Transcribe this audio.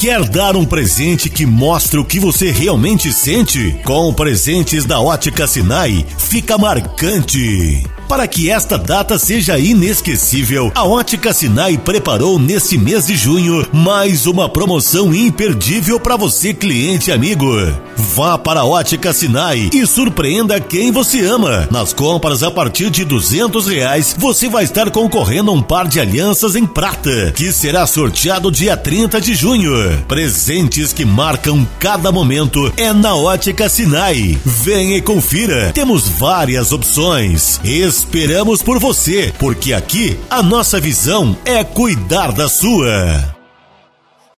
Quer dar um presente que mostre o que você realmente sente? Com presentes da Ótica Sinai, fica marcante. Para que esta data seja inesquecível, a Ótica Sinai preparou nesse mês de junho mais uma promoção imperdível para você, cliente amigo. Vá para a Ótica Sinai e surpreenda quem você ama. Nas compras a partir de duzentos reais, você vai estar concorrendo a um par de alianças em prata, que será sorteado dia 30 de junho. Presentes que marcam cada momento é na Ótica Sinai. Venha e confira. Temos várias opções. Esperamos por você, porque aqui a nossa visão é cuidar da sua.